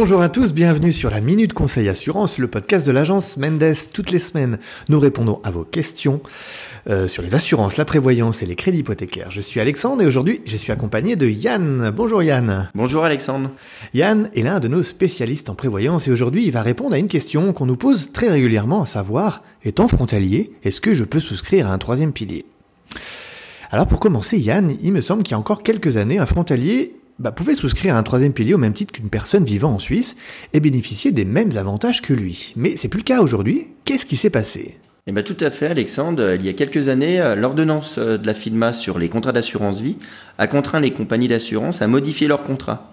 Bonjour à tous, bienvenue sur la Minute Conseil Assurance, le podcast de l'agence Mendes. Toutes les semaines, nous répondons à vos questions euh, sur les assurances, la prévoyance et les crédits hypothécaires. Je suis Alexandre et aujourd'hui, je suis accompagné de Yann. Bonjour Yann. Bonjour Alexandre. Yann est l'un de nos spécialistes en prévoyance et aujourd'hui, il va répondre à une question qu'on nous pose très régulièrement, à savoir, étant frontalier, est-ce que je peux souscrire à un troisième pilier? Alors pour commencer, Yann, il me semble qu'il y a encore quelques années, un frontalier bah, pouvait souscrire à un troisième pilier au même titre qu'une personne vivant en Suisse et bénéficier des mêmes avantages que lui. Mais c'est plus le cas aujourd'hui. Qu'est-ce qui s'est passé? Eh bien, tout à fait, Alexandre. Il y a quelques années, euh, l'ordonnance euh, de la FINMA sur les contrats d'assurance vie a contraint les compagnies d'assurance à modifier leurs contrats.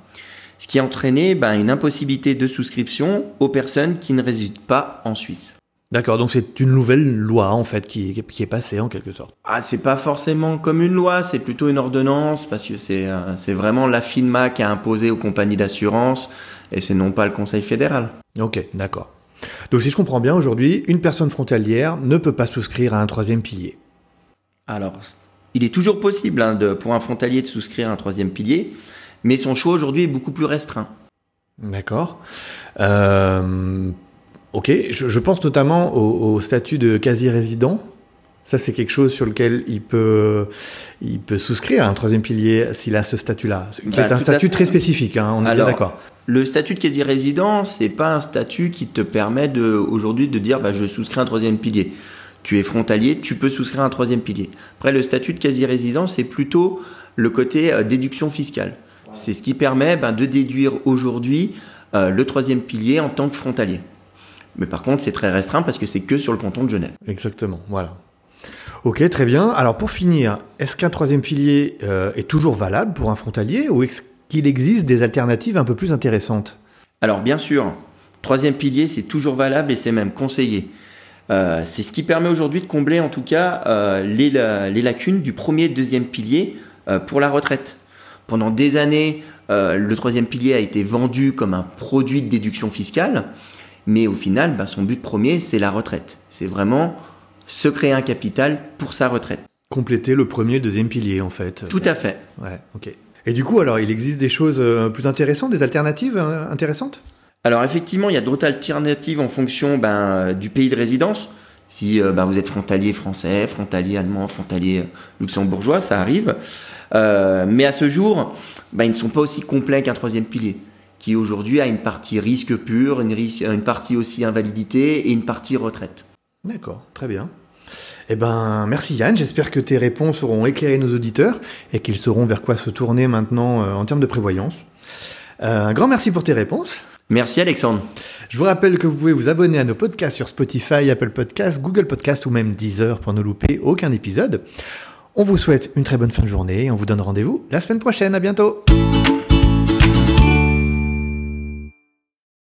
Ce qui a entraîné ben, une impossibilité de souscription aux personnes qui ne résident pas en Suisse. D'accord, donc c'est une nouvelle loi en fait qui, qui est passée en quelque sorte. Ah, c'est pas forcément comme une loi, c'est plutôt une ordonnance parce que c'est euh, c'est vraiment la FINMA qui a imposé aux compagnies d'assurance et c'est non pas le Conseil fédéral. Ok, d'accord. Donc si je comprends bien, aujourd'hui, une personne frontalière ne peut pas souscrire à un troisième pilier. Alors, il est toujours possible hein, de, pour un frontalier de souscrire à un troisième pilier, mais son choix aujourd'hui est beaucoup plus restreint. D'accord. Euh, Ok, je, pense notamment au, statut de quasi-résident. Ça, c'est quelque chose sur lequel il peut, il peut souscrire à un troisième pilier s'il a ce statut-là. C'est bah, un statut très spécifique, hein, on est bien d'accord. Le statut de quasi-résident, c'est pas un statut qui te permet aujourd'hui de dire, bah, je souscris un troisième pilier. Tu es frontalier, tu peux souscrire un troisième pilier. Après, le statut de quasi-résident, c'est plutôt le côté euh, déduction fiscale. C'est ce qui permet ben, de déduire aujourd'hui euh, le troisième pilier en tant que frontalier. Mais par contre, c'est très restreint parce que c'est que sur le canton de Genève. Exactement, voilà. Ok, très bien. Alors pour finir, est-ce qu'un troisième pilier euh, est toujours valable pour un frontalier ou est-ce qu'il existe des alternatives un peu plus intéressantes? Alors bien sûr, troisième pilier, c'est toujours valable et c'est même conseillé. Euh, c'est ce qui permet aujourd'hui de combler en tout cas euh, les, les, lacunes du premier et deuxième pilier pour la retraite. Pendant des années, le troisième pilier a été vendu comme un produit de déduction fiscale. Mais au final, bah, son but premier, c'est la retraite. C'est vraiment se créer un capital pour sa retraite. Compléter le premier et le deuxième pilier, en fait. Tout à fait. Ouais, ok. Et du coup, alors, il existe des choses euh, plus intéressantes, des alternatives euh, intéressantes? Alors, effectivement, il y a d'autres alternatives en fonction ben, du pays de résidence. Si euh, ben, vous êtes frontalier français, frontalier allemand, frontalier luxembourgeois, ça arrive. mais à ce jour, ben, ils ne sont pas aussi complets qu'un troisième pilier qui aujourd'hui a une partie risque pur, une, une partie aussi invalidité et une partie retraite. D'accord, très bien. Eh ben, merci Yann. J'espère que tes réponses auront éclairé nos auditeurs et qu'ils sauront vers quoi se tourner maintenant euh, en termes de prévoyance. Euh, un grand merci pour tes réponses. Merci Alexandre. Je vous rappelle que vous pouvez vous abonner à nos podcasts sur Spotify, Apple Podcasts, Google Podcasts ou même Deezer pour ne louper aucun épisode. On vous souhaite une très bonne fin de journée et on vous donne rendez-vous la semaine prochaine. À bientôt.